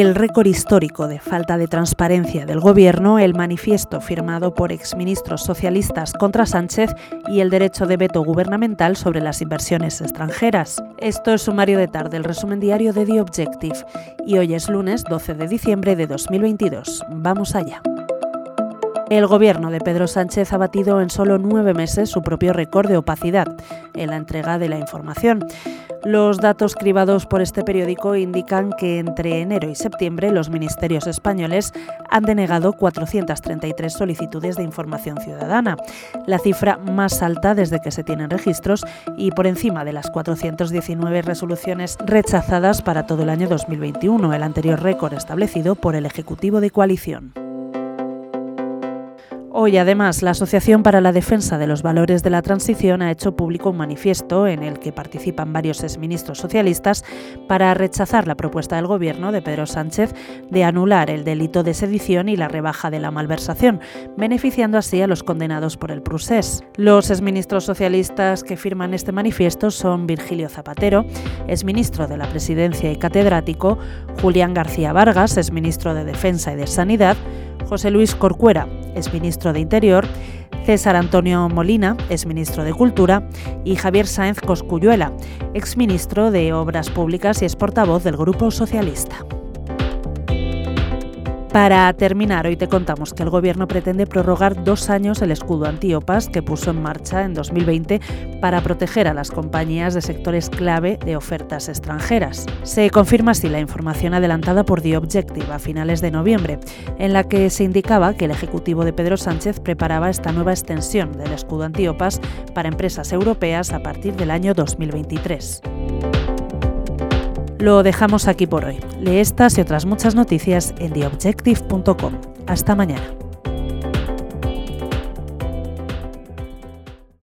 el récord histórico de falta de transparencia del Gobierno, el manifiesto firmado por exministros socialistas contra Sánchez y el derecho de veto gubernamental sobre las inversiones extranjeras. Esto es sumario de tarde, el resumen diario de The Objective. Y hoy es lunes 12 de diciembre de 2022. Vamos allá. El gobierno de Pedro Sánchez ha batido en solo nueve meses su propio récord de opacidad en la entrega de la información. Los datos cribados por este periódico indican que entre enero y septiembre los ministerios españoles han denegado 433 solicitudes de información ciudadana, la cifra más alta desde que se tienen registros y por encima de las 419 resoluciones rechazadas para todo el año 2021, el anterior récord establecido por el Ejecutivo de Coalición. Hoy, además, la Asociación para la Defensa de los Valores de la Transición ha hecho público un manifiesto en el que participan varios exministros socialistas para rechazar la propuesta del Gobierno de Pedro Sánchez de anular el delito de sedición y la rebaja de la malversación, beneficiando así a los condenados por el procés. Los exministros socialistas que firman este manifiesto son Virgilio Zapatero, exministro de la Presidencia y catedrático, Julián García Vargas, exministro de Defensa y de Sanidad, José Luis Corcuera, exministro de Interior, César Antonio Molina, exministro de Cultura, y Javier Sáenz Coscuyuela, exministro de Obras Públicas y ex portavoz del Grupo Socialista. Para terminar, hoy te contamos que el Gobierno pretende prorrogar dos años el escudo antiopas que puso en marcha en 2020 para proteger a las compañías de sectores clave de ofertas extranjeras. Se confirma así la información adelantada por The Objective a finales de noviembre, en la que se indicaba que el Ejecutivo de Pedro Sánchez preparaba esta nueva extensión del escudo antiopas para empresas europeas a partir del año 2023. Lo dejamos aquí por hoy. Lee estas y otras muchas noticias en theobjective.com. Hasta mañana.